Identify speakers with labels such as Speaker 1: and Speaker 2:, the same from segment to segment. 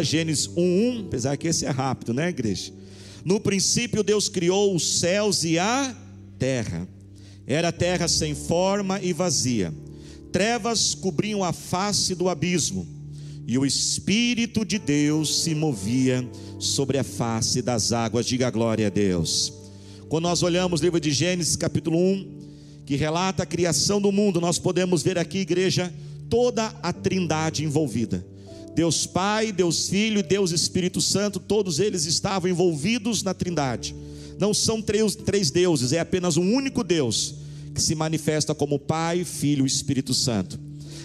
Speaker 1: Gênesis 1:1, apesar que esse é rápido, né, igreja? No princípio Deus criou os céus e a terra. Era terra sem forma e vazia. Trevas cobriam a face do abismo, e o espírito de Deus se movia sobre a face das águas. Diga glória a Deus. Quando nós olhamos o livro de Gênesis, capítulo 1, que relata a criação do mundo, nós podemos ver aqui, igreja, toda a trindade envolvida Deus Pai, Deus Filho Deus Espírito Santo, todos eles estavam envolvidos na Trindade. Não são três, três deuses, é apenas um único Deus que se manifesta como Pai, Filho e Espírito Santo.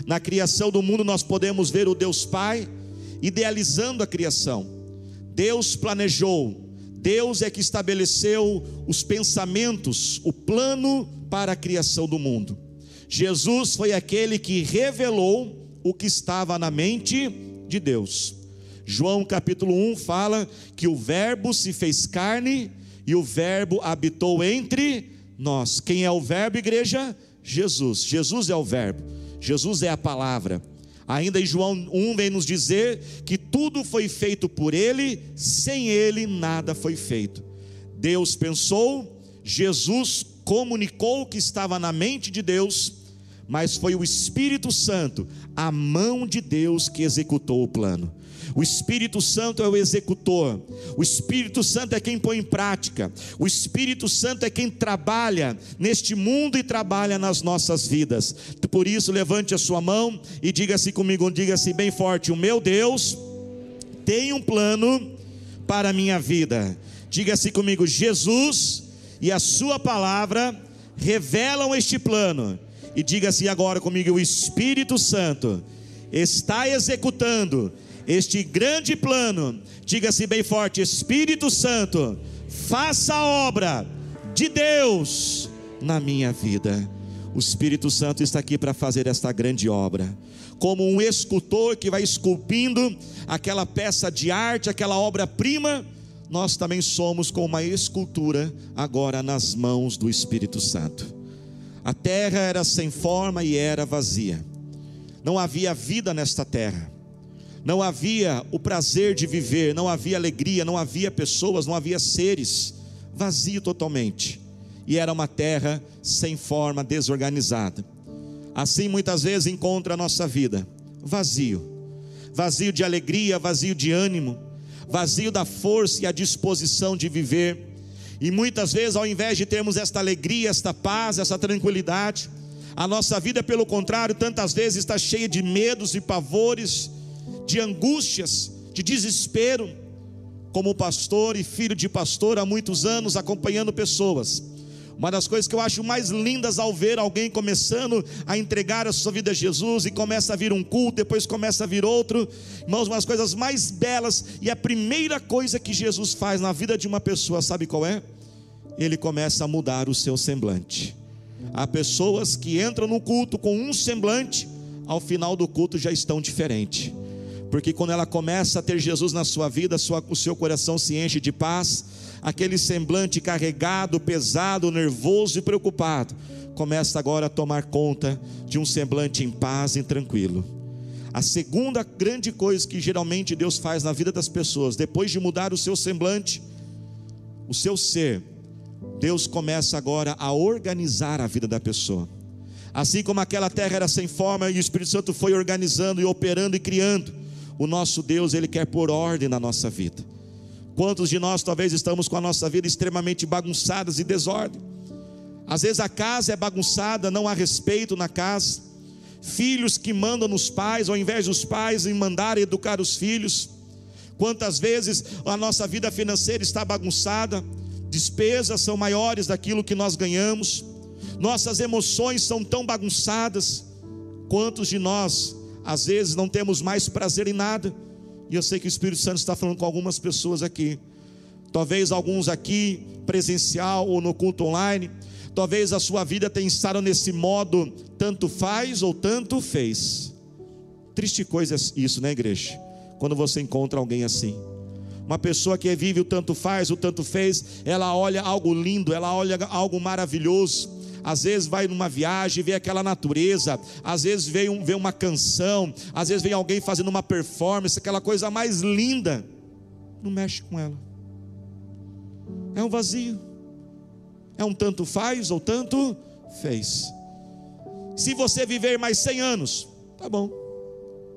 Speaker 1: Na criação do mundo, nós podemos ver o Deus Pai idealizando a criação. Deus planejou, Deus é que estabeleceu os pensamentos, o plano para a criação do mundo. Jesus foi aquele que revelou o que estava na mente de Deus. João capítulo 1 fala que o Verbo se fez carne e o Verbo habitou entre nós. Quem é o Verbo, igreja? Jesus. Jesus é o Verbo. Jesus é a palavra. Ainda em João 1 vem nos dizer que tudo foi feito por ele, sem ele nada foi feito. Deus pensou, Jesus comunicou o que estava na mente de Deus, mas foi o Espírito Santo, a mão de Deus que executou o plano. O Espírito Santo é o executor, o Espírito Santo é quem põe em prática, o Espírito Santo é quem trabalha neste mundo e trabalha nas nossas vidas. Por isso, levante a sua mão e diga-se comigo, diga-se bem forte: O meu Deus tem um plano para a minha vida. Diga-se comigo, Jesus e a Sua palavra revelam este plano e diga assim agora comigo: o Espírito Santo está executando este grande plano. Diga-se bem forte: Espírito Santo, faça a obra de Deus na minha vida. O Espírito Santo está aqui para fazer esta grande obra. Como um escultor que vai esculpindo aquela peça de arte, aquela obra-prima, nós também somos como uma escultura agora nas mãos do Espírito Santo. A terra era sem forma e era vazia. Não havia vida nesta terra. Não havia o prazer de viver, não havia alegria, não havia pessoas, não havia seres. Vazio totalmente. E era uma terra sem forma, desorganizada. Assim muitas vezes encontra a nossa vida vazio. Vazio de alegria, vazio de ânimo, vazio da força e a disposição de viver e muitas vezes, ao invés de termos esta alegria, esta paz, essa tranquilidade, a nossa vida, pelo contrário, tantas vezes está cheia de medos e pavores, de angústias, de desespero. Como pastor e filho de pastor há muitos anos, acompanhando pessoas. Uma das coisas que eu acho mais lindas ao ver alguém começando a entregar a sua vida a Jesus e começa a vir um culto, depois começa a vir outro. Irmãos, uma das coisas mais belas e a primeira coisa que Jesus faz na vida de uma pessoa, sabe qual é? ele começa a mudar o seu semblante. Há pessoas que entram no culto com um semblante, ao final do culto já estão diferentes. Porque quando ela começa a ter Jesus na sua vida, o seu coração se enche de paz, aquele semblante carregado, pesado, nervoso e preocupado, começa agora a tomar conta de um semblante em paz e tranquilo. A segunda grande coisa que geralmente Deus faz na vida das pessoas, depois de mudar o seu semblante, o seu ser, Deus começa agora a organizar a vida da pessoa. Assim como aquela terra era sem forma e o Espírito Santo foi organizando e operando e criando, o nosso Deus, ele quer pôr ordem na nossa vida. Quantos de nós talvez estamos com a nossa vida extremamente bagunçadas e desordem? Às vezes a casa é bagunçada, não há respeito na casa. Filhos que mandam nos pais, ao invés dos pais em mandar educar os filhos. Quantas vezes a nossa vida financeira está bagunçada? despesas são maiores daquilo que nós ganhamos, nossas emoções são tão bagunçadas. Quantos de nós, às vezes, não temos mais prazer em nada? E eu sei que o Espírito Santo está falando com algumas pessoas aqui. Talvez alguns aqui, presencial ou no culto online. Talvez a sua vida tenha estado nesse modo, tanto faz ou tanto fez. Triste coisa isso, né, igreja? Quando você encontra alguém assim. Uma pessoa que vive o tanto faz, o tanto fez, ela olha algo lindo, ela olha algo maravilhoso. Às vezes vai numa viagem, vê aquela natureza, às vezes vê, um, vê uma canção, às vezes vem alguém fazendo uma performance, aquela coisa mais linda, não mexe com ela. É um vazio. É um tanto faz ou tanto fez. Se você viver mais 100 anos, tá bom.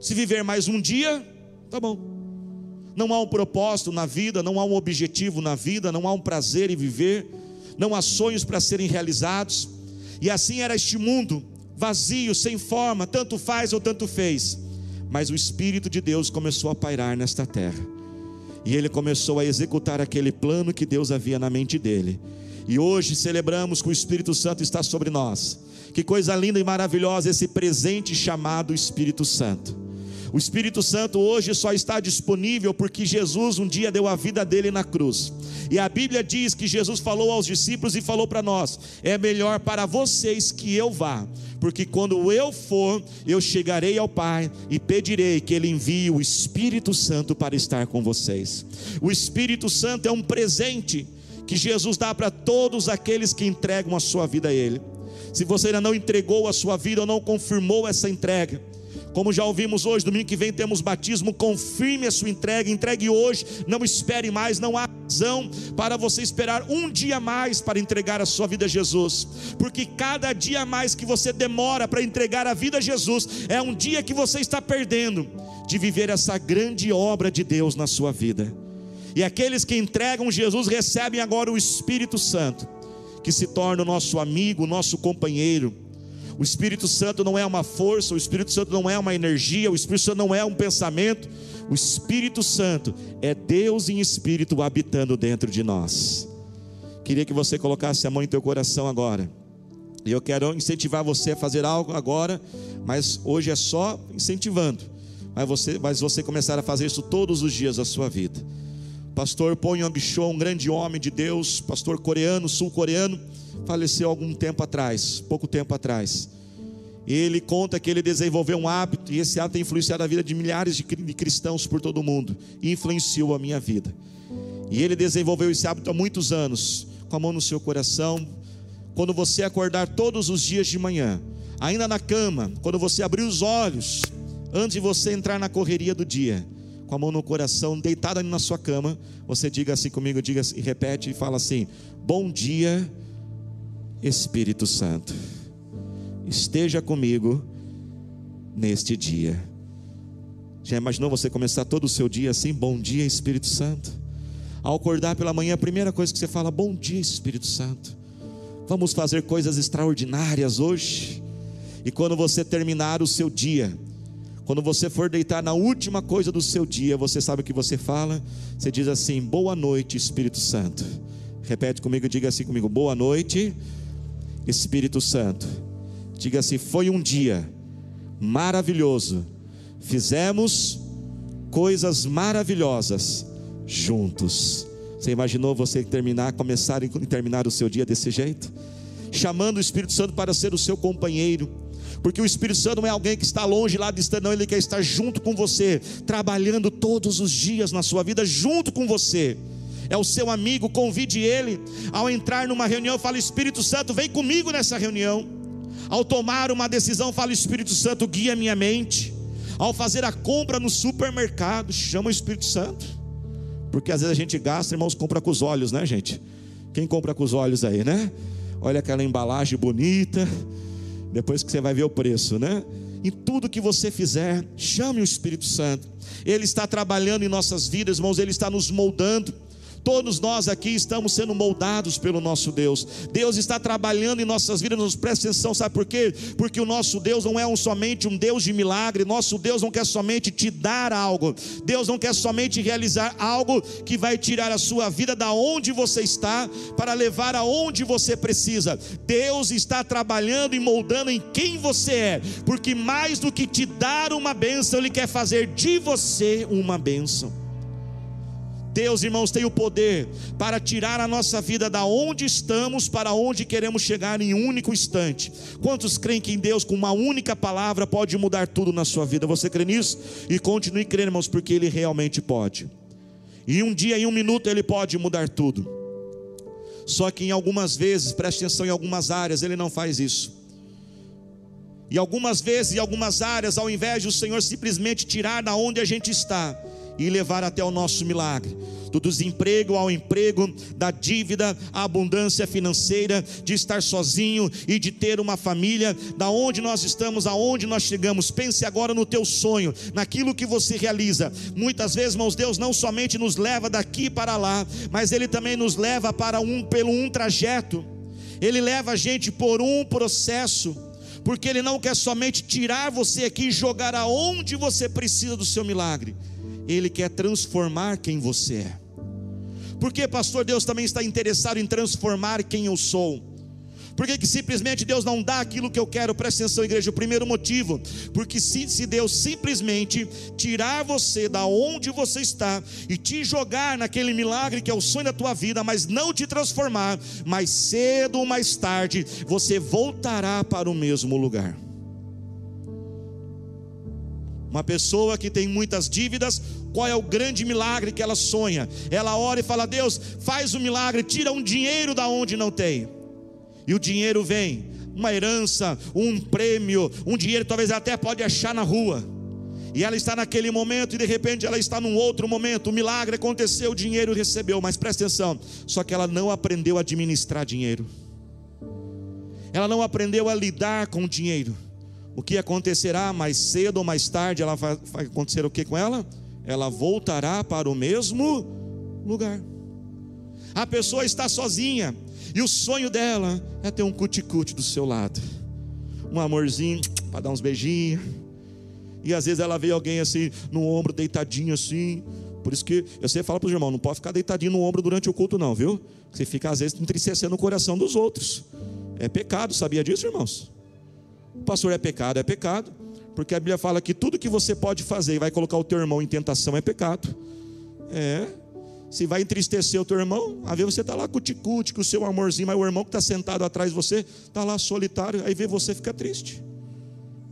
Speaker 1: Se viver mais um dia, tá bom. Não há um propósito na vida, não há um objetivo na vida, não há um prazer em viver, não há sonhos para serem realizados. E assim era este mundo, vazio, sem forma, tanto faz ou tanto fez. Mas o Espírito de Deus começou a pairar nesta terra. E ele começou a executar aquele plano que Deus havia na mente dele. E hoje celebramos que o Espírito Santo está sobre nós. Que coisa linda e maravilhosa esse presente chamado Espírito Santo. O Espírito Santo hoje só está disponível porque Jesus um dia deu a vida dele na cruz. E a Bíblia diz que Jesus falou aos discípulos e falou para nós: é melhor para vocês que eu vá, porque quando eu for, eu chegarei ao Pai e pedirei que Ele envie o Espírito Santo para estar com vocês. O Espírito Santo é um presente que Jesus dá para todos aqueles que entregam a sua vida a Ele. Se você ainda não entregou a sua vida ou não confirmou essa entrega, como já ouvimos hoje, domingo que vem temos batismo, confirme a sua entrega, entregue hoje, não espere mais, não há razão para você esperar um dia mais para entregar a sua vida a Jesus, porque cada dia mais que você demora para entregar a vida a Jesus, é um dia que você está perdendo de viver essa grande obra de Deus na sua vida. E aqueles que entregam Jesus recebem agora o Espírito Santo, que se torna o nosso amigo, nosso companheiro o Espírito Santo não é uma força, o Espírito Santo não é uma energia, o Espírito Santo não é um pensamento. O Espírito Santo é Deus em espírito habitando dentro de nós. Queria que você colocasse a mão em teu coração agora. E eu quero incentivar você a fazer algo agora, mas hoje é só incentivando. Mas você, mas você começar a fazer isso todos os dias da sua vida. Pastor Ponyo Bichon, um grande homem de Deus, pastor coreano, sul-coreano, faleceu algum tempo atrás, pouco tempo atrás. Ele conta que ele desenvolveu um hábito, e esse hábito tem influenciado a vida de milhares de cristãos por todo o mundo, e influenciou a minha vida. E ele desenvolveu esse hábito há muitos anos, com a mão no seu coração. Quando você acordar todos os dias de manhã, ainda na cama, quando você abrir os olhos, antes de você entrar na correria do dia, com a mão no coração, deitada na sua cama, você diga assim comigo, diga e repete e fala assim: Bom dia, Espírito Santo, esteja comigo neste dia. Já imaginou você começar todo o seu dia assim? Bom dia, Espírito Santo. Ao acordar pela manhã, a primeira coisa que você fala: Bom dia, Espírito Santo. Vamos fazer coisas extraordinárias hoje. E quando você terminar o seu dia, quando você for deitar na última coisa do seu dia, você sabe o que você fala? Você diz assim: Boa noite, Espírito Santo. Repete comigo, diga assim comigo: Boa noite, Espírito Santo. Diga assim: Foi um dia maravilhoso. Fizemos coisas maravilhosas juntos. Você imaginou você terminar, começar e terminar o seu dia desse jeito? Chamando o Espírito Santo para ser o seu companheiro porque o Espírito Santo não é alguém que está longe lá distante, não, ele quer estar junto com você, trabalhando todos os dias na sua vida, junto com você. É o seu amigo, convide ele. Ao entrar numa reunião, fala: Espírito Santo, vem comigo nessa reunião. Ao tomar uma decisão, fala: Espírito Santo, guia minha mente. Ao fazer a compra no supermercado, chama o Espírito Santo. Porque às vezes a gente gasta, irmãos, compra com os olhos, né, gente? Quem compra com os olhos aí, né? Olha aquela embalagem bonita, depois que você vai ver o preço, né? Em tudo que você fizer, chame o Espírito Santo. Ele está trabalhando em nossas vidas, irmãos, ele está nos moldando. Todos nós aqui estamos sendo moldados pelo nosso Deus. Deus está trabalhando em nossas vidas, nos presta atenção, sabe por quê? Porque o nosso Deus não é um, somente um Deus de milagre, nosso Deus não quer somente te dar algo, Deus não quer somente realizar algo que vai tirar a sua vida da onde você está para levar aonde você precisa. Deus está trabalhando e moldando em quem você é, porque mais do que te dar uma bênção, Ele quer fazer de você uma bênção. Deus, irmãos, tem o poder para tirar a nossa vida da onde estamos para onde queremos chegar em um único instante. Quantos creem que em Deus, com uma única palavra, pode mudar tudo na sua vida? Você crê nisso? E continue crendo, irmãos, porque Ele realmente pode. E um dia, em um minuto, Ele pode mudar tudo. Só que em algumas vezes, preste atenção, em algumas áreas, Ele não faz isso. E algumas vezes, em algumas áreas, ao invés de o Senhor simplesmente tirar da onde a gente está e levar até o nosso milagre, do desemprego ao emprego, da dívida à abundância financeira, de estar sozinho e de ter uma família, da onde nós estamos, aonde nós chegamos. Pense agora no teu sonho, naquilo que você realiza. Muitas vezes, irmãos, Deus não somente nos leva daqui para lá, mas Ele também nos leva para um pelo um trajeto. Ele leva a gente por um processo porque Ele não quer somente tirar você aqui e jogar aonde você precisa do seu milagre, Ele quer transformar quem você é. Porque, pastor, Deus também está interessado em transformar quem eu sou. Por que, simplesmente Deus não dá aquilo que eu quero? Presta atenção, igreja. O primeiro motivo, porque se, se Deus simplesmente tirar você da onde você está e te jogar naquele milagre que é o sonho da tua vida, mas não te transformar, mais cedo ou mais tarde você voltará para o mesmo lugar. Uma pessoa que tem muitas dívidas, qual é o grande milagre que ela sonha? Ela ora e fala: Deus, faz o um milagre, tira um dinheiro da onde não tem e o dinheiro vem, uma herança, um prêmio, um dinheiro talvez ela até pode achar na rua. E ela está naquele momento e de repente ela está num outro momento. O milagre aconteceu, o dinheiro recebeu, mas presta atenção, só que ela não aprendeu a administrar dinheiro. Ela não aprendeu a lidar com o dinheiro. O que acontecerá mais cedo ou mais tarde, ela vai, vai acontecer o que com ela? Ela voltará para o mesmo lugar. A pessoa está sozinha, e o sonho dela é ter um cuticute do seu lado, um amorzinho para dar uns beijinhos. E às vezes ela vê alguém assim no ombro deitadinho assim. Por isso que eu sempre falo para os irmãos, não pode ficar deitadinho no ombro durante o culto não, viu? Você fica às vezes entristecendo o coração dos outros. É pecado, sabia disso, irmãos? Pastor é pecado, é pecado, porque a Bíblia fala que tudo que você pode fazer e vai colocar o teu irmão em tentação é pecado. É, se vai entristecer o teu irmão, a ver você está lá com o ticute, com o seu amorzinho, mas o irmão que está sentado atrás de você está lá solitário, aí vê você fica triste.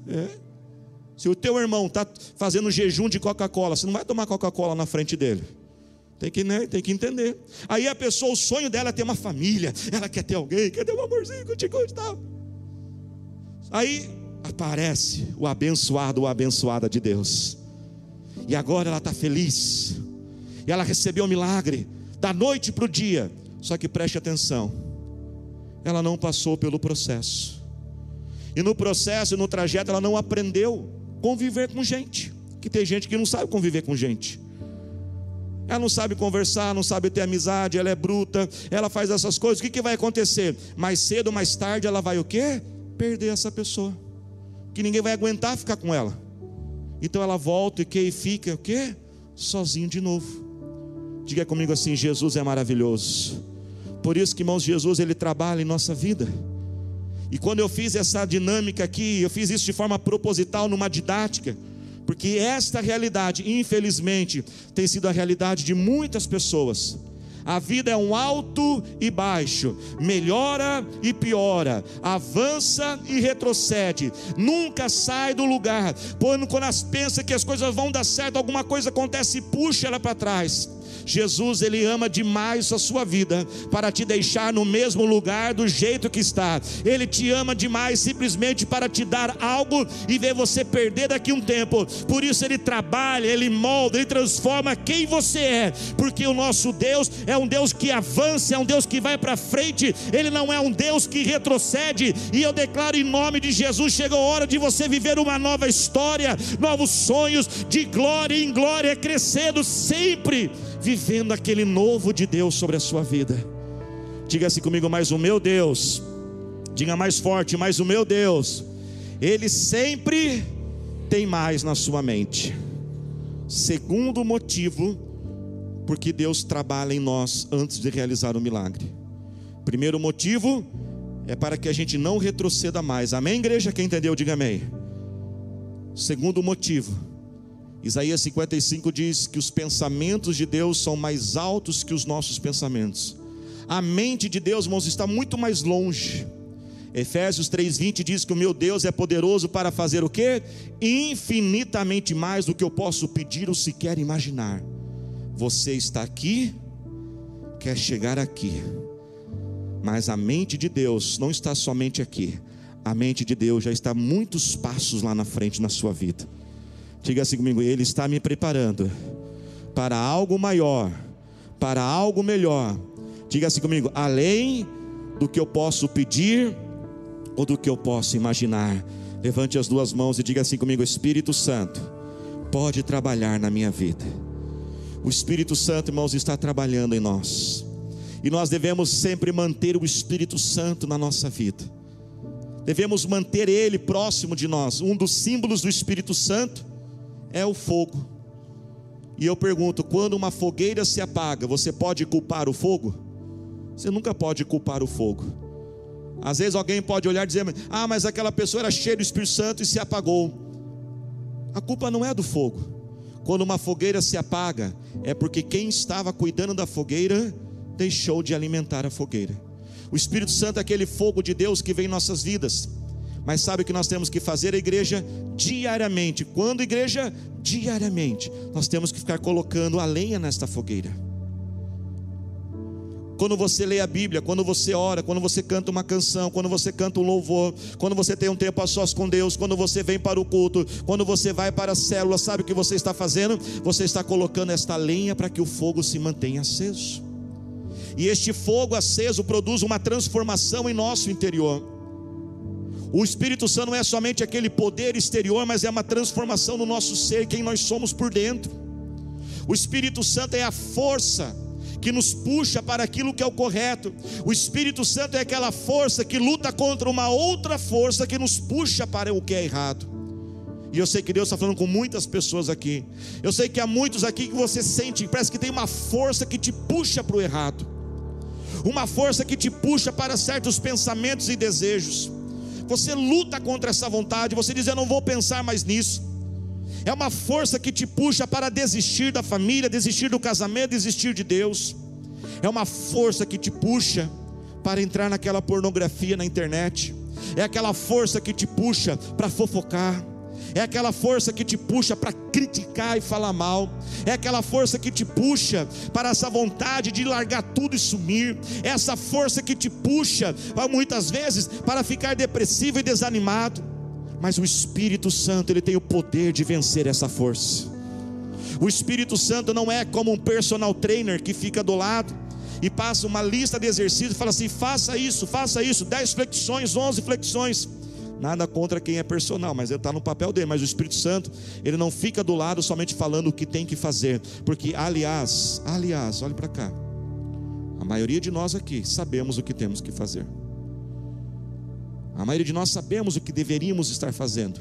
Speaker 1: É. Se o teu irmão está fazendo jejum de Coca-Cola, você não vai tomar Coca-Cola na frente dele. Tem que, né, tem que entender. Aí a pessoa, o sonho dela é ter uma família, ela quer ter alguém, quer ter um amorzinho com o ticute e tal. Aí aparece o abençoado ou abençoada de Deus. E agora ela está feliz e ela recebeu o milagre da noite para o dia. Só que preste atenção, ela não passou pelo processo, e no processo, no trajeto, ela não aprendeu conviver com gente. Que tem gente que não sabe conviver com gente. Ela não sabe conversar, não sabe ter amizade, ela é bruta, ela faz essas coisas. O que, que vai acontecer? Mais cedo ou mais tarde ela vai o quê? Perder essa pessoa. Que ninguém vai aguentar ficar com ela. Então ela volta e que fica o quê? Sozinho de novo. Diga comigo assim: Jesus é maravilhoso. Por isso que, irmãos, Jesus ele trabalha em nossa vida. E quando eu fiz essa dinâmica aqui, eu fiz isso de forma proposital, numa didática, porque esta realidade, infelizmente, tem sido a realidade de muitas pessoas. A vida é um alto e baixo, melhora e piora, avança e retrocede, nunca sai do lugar. Quando, quando pensa que as coisas vão dar certo, alguma coisa acontece e puxa ela para trás. Jesus, ele ama demais a sua vida para te deixar no mesmo lugar do jeito que está. Ele te ama demais simplesmente para te dar algo e ver você perder daqui um tempo. Por isso ele trabalha, ele molda, ele transforma quem você é, porque o nosso Deus é um Deus que avança, é um Deus que vai para frente, ele não é um Deus que retrocede. E eu declaro em nome de Jesus, chegou a hora de você viver uma nova história, novos sonhos de glória em glória, crescendo sempre vivendo aquele novo de Deus sobre a sua vida. Diga assim comigo, mais o meu Deus. Diga mais forte, mais o meu Deus. Ele sempre tem mais na sua mente. Segundo motivo, porque Deus trabalha em nós antes de realizar o milagre. Primeiro motivo é para que a gente não retroceda mais. Amém, igreja? Quem entendeu, diga amém. Segundo motivo Isaías 55 diz que os pensamentos de Deus são mais altos que os nossos pensamentos. A mente de Deus, irmãos, está muito mais longe. Efésios 3:20 diz que o meu Deus é poderoso para fazer o quê? Infinitamente mais do que eu posso pedir ou sequer imaginar. Você está aqui, quer chegar aqui. Mas a mente de Deus não está somente aqui. A mente de Deus já está muitos passos lá na frente na sua vida. Diga assim comigo: Ele está me preparando para algo maior, para algo melhor. Diga assim comigo: além do que eu posso pedir ou do que eu posso imaginar. Levante as duas mãos e diga assim comigo: Espírito Santo, pode trabalhar na minha vida. O Espírito Santo, irmãos, está trabalhando em nós. E nós devemos sempre manter o Espírito Santo na nossa vida. Devemos manter ele próximo de nós. Um dos símbolos do Espírito Santo é o fogo. E eu pergunto: quando uma fogueira se apaga, você pode culpar o fogo? Você nunca pode culpar o fogo. Às vezes alguém pode olhar e dizer: Ah, mas aquela pessoa era cheia do Espírito Santo e se apagou. A culpa não é do fogo. Quando uma fogueira se apaga, é porque quem estava cuidando da fogueira deixou de alimentar a fogueira. O Espírito Santo é aquele fogo de Deus que vem em nossas vidas. Mas sabe o que nós temos que fazer a igreja diariamente? Quando igreja? Diariamente. Nós temos que ficar colocando a lenha nesta fogueira. Quando você lê a Bíblia, quando você ora, quando você canta uma canção, quando você canta um louvor, quando você tem um tempo a sós com Deus, quando você vem para o culto, quando você vai para a célula, sabe o que você está fazendo? Você está colocando esta lenha para que o fogo se mantenha aceso. E este fogo aceso produz uma transformação em nosso interior. O Espírito Santo não é somente aquele poder exterior, mas é uma transformação no nosso ser, quem nós somos por dentro. O Espírito Santo é a força que nos puxa para aquilo que é o correto. O Espírito Santo é aquela força que luta contra uma outra força que nos puxa para o que é errado. E eu sei que Deus está falando com muitas pessoas aqui. Eu sei que há muitos aqui que você sente, parece que tem uma força que te puxa para o errado, uma força que te puxa para certos pensamentos e desejos. Você luta contra essa vontade, você diz: Eu não vou pensar mais nisso é uma força que te puxa para desistir da família, desistir do casamento, desistir de Deus. É uma força que te puxa para entrar naquela pornografia na internet. É aquela força que te puxa para fofocar. É aquela força que te puxa para criticar e falar mal. É aquela força que te puxa para essa vontade de largar tudo e sumir. É essa força que te puxa, muitas vezes, para ficar depressivo e desanimado mas o Espírito Santo, ele tem o poder de vencer essa força. O Espírito Santo não é como um personal trainer que fica do lado e passa uma lista de exercícios e fala assim: faça isso, faça isso, 10 flexões, 11 flexões. Nada contra quem é personal, mas ele está no papel dele. Mas o Espírito Santo, ele não fica do lado somente falando o que tem que fazer, porque, aliás, aliás, olhe para cá. A maioria de nós aqui sabemos o que temos que fazer. A maioria de nós sabemos o que deveríamos estar fazendo,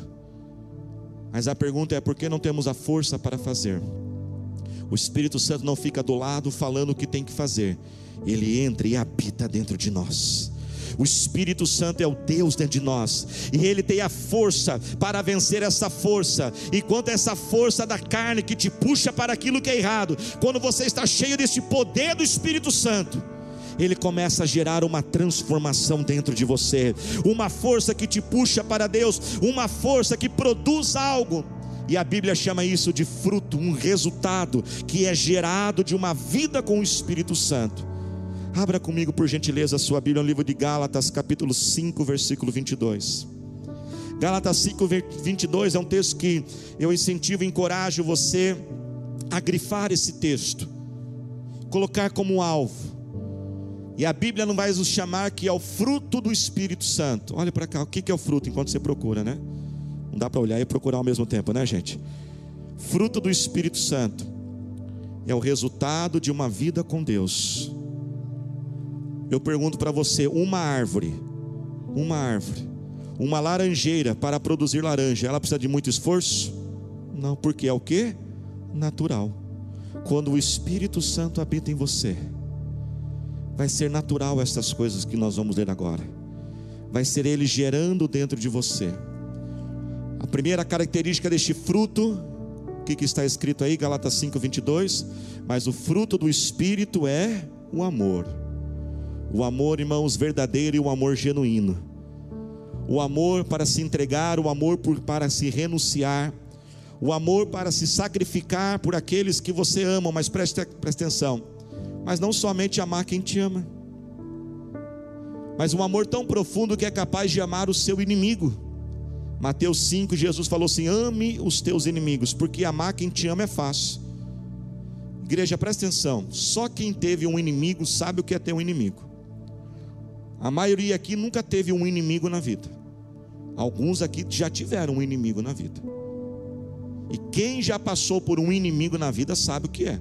Speaker 1: mas a pergunta é por que não temos a força para fazer? O Espírito Santo não fica do lado falando o que tem que fazer, ele entra e habita dentro de nós. O Espírito Santo é o Deus dentro de nós, e Ele tem a força para vencer essa força. Enquanto essa força da carne que te puxa para aquilo que é errado, quando você está cheio desse poder do Espírito Santo, ele começa a gerar uma transformação dentro de você, uma força que te puxa para Deus, uma força que produz algo. E a Bíblia chama isso de fruto, um resultado que é gerado de uma vida com o Espírito Santo. Abra comigo, por gentileza, a sua Bíblia no livro de Gálatas, capítulo 5, versículo 22. Gálatas 5, 22 é um texto que eu incentivo e encorajo você a grifar esse texto, colocar como alvo e a Bíblia não vai nos chamar que é o fruto do Espírito Santo. Olha para cá, o que é o fruto enquanto você procura, né? Não dá para olhar e procurar ao mesmo tempo, né, gente? Fruto do Espírito Santo é o resultado de uma vida com Deus. Eu pergunto para você: uma árvore, uma árvore, uma laranjeira para produzir laranja, ela precisa de muito esforço? Não, porque é o que? Natural. Quando o Espírito Santo habita em você, vai ser natural essas coisas que nós vamos ler agora. Vai ser ele gerando dentro de você. A primeira característica deste fruto, o que, que está escrito aí, Galatas 5, 22? Mas o fruto do Espírito é o amor. O amor, irmãos, verdadeiro e o amor genuíno. O amor para se entregar, o amor por, para se renunciar, o amor para se sacrificar por aqueles que você ama, mas preste, preste atenção mas não somente amar quem te ama. mas um amor tão profundo que é capaz de amar o seu inimigo. Mateus 5, Jesus falou assim: ame os teus inimigos, porque amar quem te ama é fácil. Igreja, presta atenção: só quem teve um inimigo sabe o que é ter um inimigo. A maioria aqui nunca teve um inimigo na vida. Alguns aqui já tiveram um inimigo na vida. E quem já passou por um inimigo na vida sabe o que é.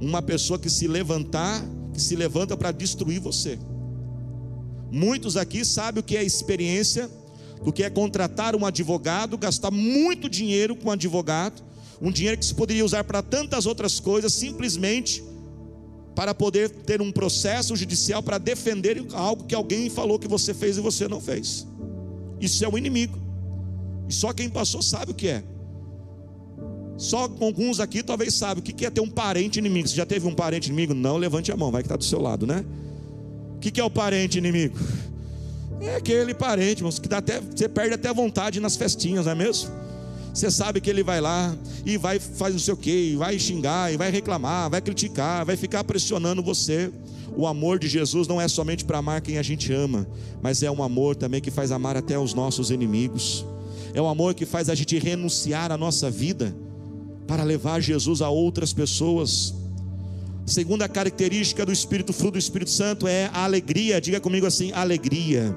Speaker 1: Uma pessoa que se levantar, que se levanta para destruir você. Muitos aqui sabem o que é experiência do que é contratar um advogado, gastar muito dinheiro com um advogado, um dinheiro que se poderia usar para tantas outras coisas, simplesmente para poder ter um processo judicial para defender algo que alguém falou que você fez e você não fez. Isso é o inimigo. E só quem passou sabe o que é. Só alguns aqui talvez sabem o que é ter um parente inimigo. Você já teve um parente inimigo? Não, levante a mão, vai que está do seu lado, né? O que é o parente inimigo? É aquele parente, irmãos, que dá até, você perde até vontade nas festinhas, não é mesmo? Você sabe que ele vai lá e vai fazer não sei o que, vai xingar, e vai reclamar, vai criticar, vai ficar pressionando você. O amor de Jesus não é somente para amar quem a gente ama, mas é um amor também que faz amar até os nossos inimigos. É um amor que faz a gente renunciar à nossa vida para levar Jesus a outras pessoas. Segunda característica do Espírito, fruto do Espírito Santo é a alegria. Diga comigo assim: alegria.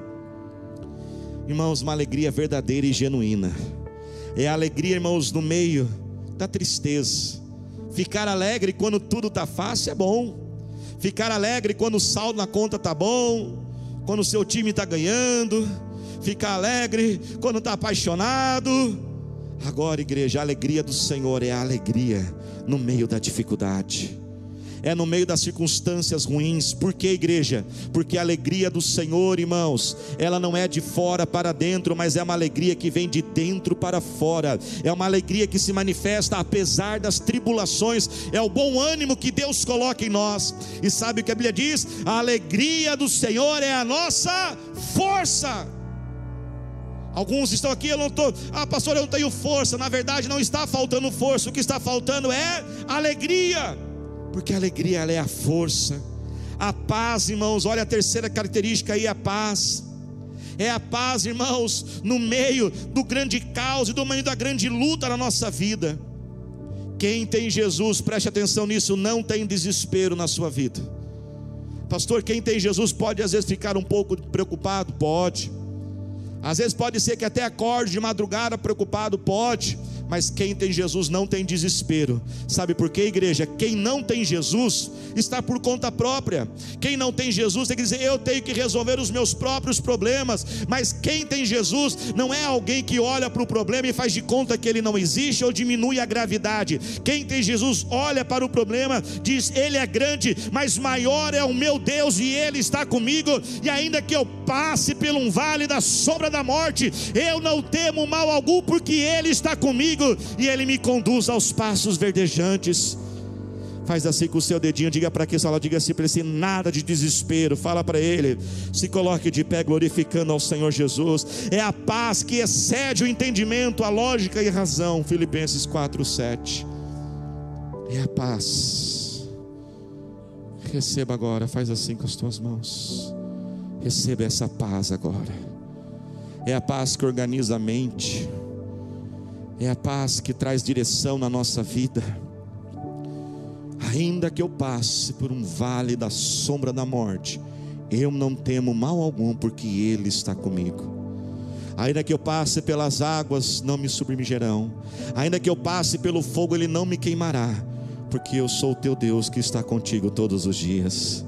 Speaker 1: Irmãos, uma alegria verdadeira e genuína. É alegria, irmãos, no meio da tristeza. Ficar alegre quando tudo está fácil é bom. Ficar alegre quando o saldo na conta está bom. Quando o seu time está ganhando. Ficar alegre quando está apaixonado Agora, igreja, a alegria do Senhor é a alegria no meio da dificuldade. É no meio das circunstâncias ruins. Por que, igreja? Porque a alegria do Senhor, irmãos, ela não é de fora para dentro, mas é uma alegria que vem de dentro para fora. É uma alegria que se manifesta apesar das tribulações. É o bom ânimo que Deus coloca em nós. E sabe o que a Bíblia diz? A alegria do Senhor é a nossa força. Alguns estão aqui, eu não estou, ah, pastor, eu não tenho força. Na verdade, não está faltando força, o que está faltando é alegria, porque a alegria ela é a força. A paz, irmãos, olha a terceira característica aí, a paz. É a paz, irmãos, no meio do grande caos e do meio da grande luta na nossa vida. Quem tem Jesus, preste atenção nisso, não tem desespero na sua vida. Pastor, quem tem Jesus pode às vezes ficar um pouco preocupado? Pode às vezes pode ser que até acorde de madrugada preocupado, pode, mas quem tem Jesus não tem desespero. Sabe por quê, igreja? Quem não tem Jesus está por conta própria. Quem não tem Jesus tem que dizer: eu tenho que resolver os meus próprios problemas. Mas quem tem Jesus não é alguém que olha para o problema e faz de conta que ele não existe ou diminui a gravidade. Quem tem Jesus olha para o problema, diz: Ele é grande, mas maior é o meu Deus e Ele está comigo. E ainda que eu passe por um vale da sombra da morte, eu não temo mal algum, porque Ele está comigo e Ele me conduz aos passos verdejantes. Faz assim com o seu dedinho, diga para que sala, diga assim para ele, nada de desespero, fala para ele, se coloque de pé glorificando ao Senhor Jesus. É a paz que excede o entendimento, a lógica e a razão. Filipenses 4:7. É a paz. Receba agora, faz assim com as tuas mãos. Receba essa paz agora. É a paz que organiza a mente é a paz que traz direção na nossa vida. Ainda que eu passe por um vale da sombra da morte, eu não temo mal algum, porque Ele está comigo. Ainda que eu passe pelas águas, não me submergerão. Ainda que eu passe pelo fogo, ele não me queimará, porque eu sou o teu Deus que está contigo todos os dias.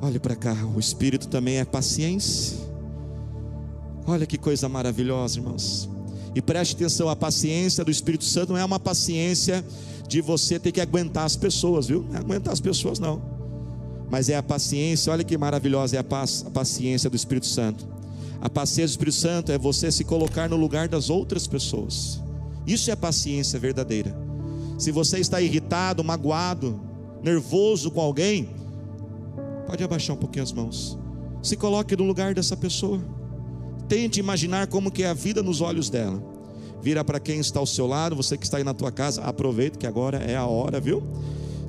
Speaker 1: Olhe para cá, o Espírito também é paciência. Olha que coisa maravilhosa, irmãos. E preste atenção, a paciência do Espírito Santo não é uma paciência de você ter que aguentar as pessoas, viu? Não é aguentar as pessoas, não. Mas é a paciência, olha que maravilhosa é a, paz, a paciência do Espírito Santo. A paciência do Espírito Santo é você se colocar no lugar das outras pessoas. Isso é paciência verdadeira. Se você está irritado, magoado, nervoso com alguém, pode abaixar um pouquinho as mãos. Se coloque no lugar dessa pessoa. Tente imaginar como que é a vida nos olhos dela. Vira para quem está ao seu lado, você que está aí na tua casa, aproveita que agora é a hora, viu?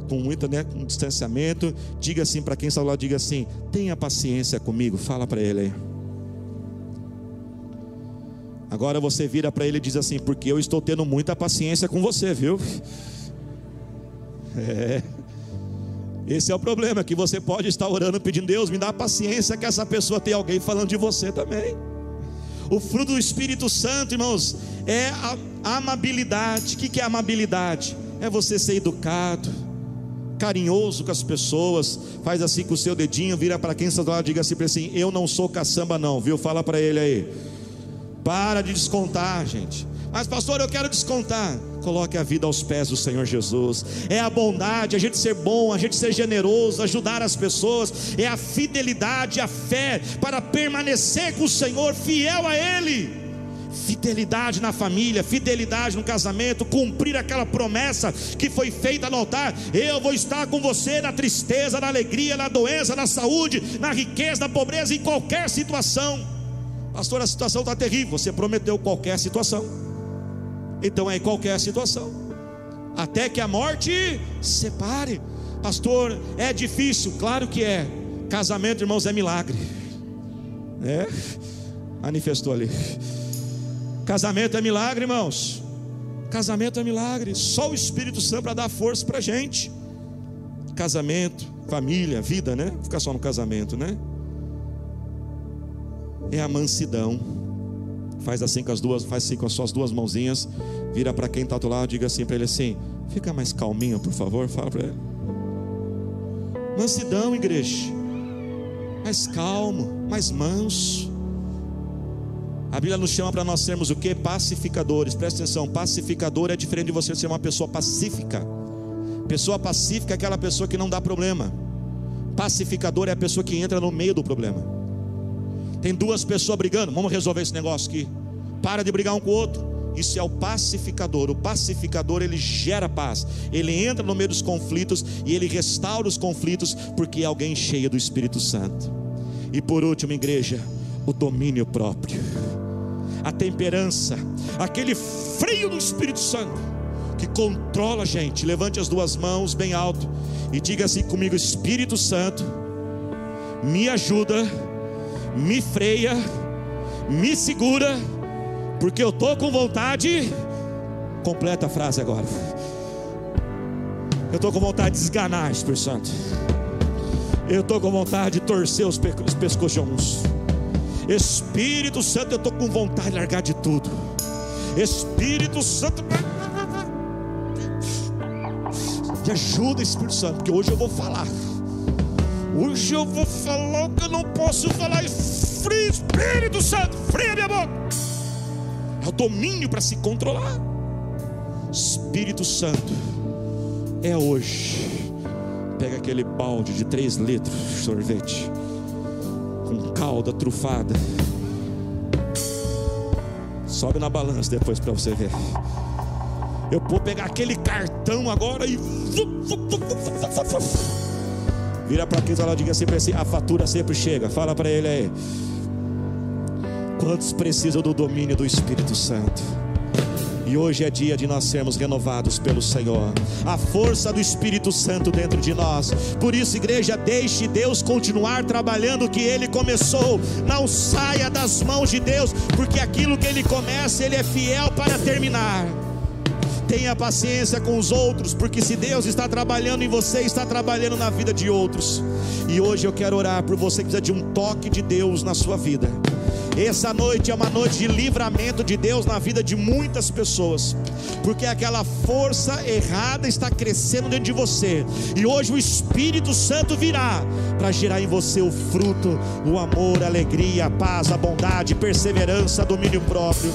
Speaker 1: com muita, né, com distanciamento, diga assim para quem está lá, diga assim: tenha paciência comigo, fala para ele aí. Agora você vira para ele e diz assim: porque eu estou tendo muita paciência com você, viu? É. Esse é o problema, que você pode estar orando pedindo, Deus, me dá paciência que essa pessoa tem alguém falando de você também. O fruto do Espírito Santo, irmãos, é a amabilidade. O que é amabilidade? É você ser educado, carinhoso com as pessoas, faz assim com o seu dedinho, vira para quem está do lado, diga assim para assim: Eu não sou caçamba, não, viu? Fala para ele aí. Para de descontar, gente. Mas, pastor, eu quero descontar. Coloque a vida aos pés do Senhor Jesus. É a bondade, a gente ser bom, a gente ser generoso, ajudar as pessoas. É a fidelidade, a fé para permanecer com o Senhor, fiel a Ele. Fidelidade na família, fidelidade no casamento, cumprir aquela promessa que foi feita no altar. Eu vou estar com você na tristeza, na alegria, na doença, na saúde, na riqueza, na pobreza, em qualquer situação. Pastor, a situação está terrível. Você prometeu qualquer situação. Então é em qualquer situação, até que a morte separe. Pastor, é difícil, claro que é. Casamento, irmãos, é milagre. É, manifestou ali. Casamento é milagre, irmãos. Casamento é milagre. Só o Espírito Santo para dar força para gente. Casamento, família, vida, né? Ficar só no casamento, né? É a mansidão Faz assim com as duas, faz assim com as suas duas mãozinhas, vira para quem está do lado, diga assim para ele assim: "Fica mais calminho, por favor", fala para ele. Mansidão, igreja. Mais calmo, mais manso. A Bíblia nos chama para nós sermos o que? Pacificadores. Presta atenção, pacificador é diferente de você ser uma pessoa pacífica. Pessoa pacífica é aquela pessoa que não dá problema. Pacificador é a pessoa que entra no meio do problema. Tem duas pessoas brigando, vamos resolver esse negócio aqui. Para de brigar um com o outro. Isso é o pacificador. O pacificador ele gera paz. Ele entra no meio dos conflitos e ele restaura os conflitos porque é alguém cheio do Espírito Santo. E por último, igreja, o domínio próprio. A temperança, aquele freio do Espírito Santo que controla a gente. Levante as duas mãos bem alto e diga assim comigo: Espírito Santo, me ajuda me freia, me segura, porque eu estou com vontade. Completa a frase agora. Eu estou com vontade de esganar, Espírito Santo. Eu estou com vontade de torcer os, pe os pescoços. Espírito Santo, eu estou com vontade de largar de tudo. Espírito Santo, me ajuda, Espírito Santo, porque hoje eu vou falar. Hoje eu vou falar o que eu não posso falar. Frio, Espírito Santo, fria minha boca. É o domínio para se controlar. Espírito Santo, é hoje. Pega aquele balde de 3 litros de sorvete, com calda trufada. Sobe na balança depois para você ver. Eu vou pegar aquele cartão agora e. Vira para quem está lá, diga sempre assim: a fatura sempre chega. Fala para ele aí. Quantos precisam do domínio do Espírito Santo? E hoje é dia de nós sermos renovados pelo Senhor. A força do Espírito Santo dentro de nós. Por isso, igreja, deixe Deus continuar trabalhando o que Ele começou. Não saia das mãos de Deus, porque aquilo que Ele começa, Ele é fiel para terminar. Tenha paciência com os outros, porque se Deus está trabalhando em você, está trabalhando na vida de outros. E hoje eu quero orar por você que precisa de um toque de Deus na sua vida. Essa noite é uma noite de livramento de Deus na vida de muitas pessoas, porque aquela força errada está crescendo dentro de você, e hoje o Espírito Santo virá para gerar em você o fruto, o amor, a alegria, a paz, a bondade, perseverança, domínio próprio.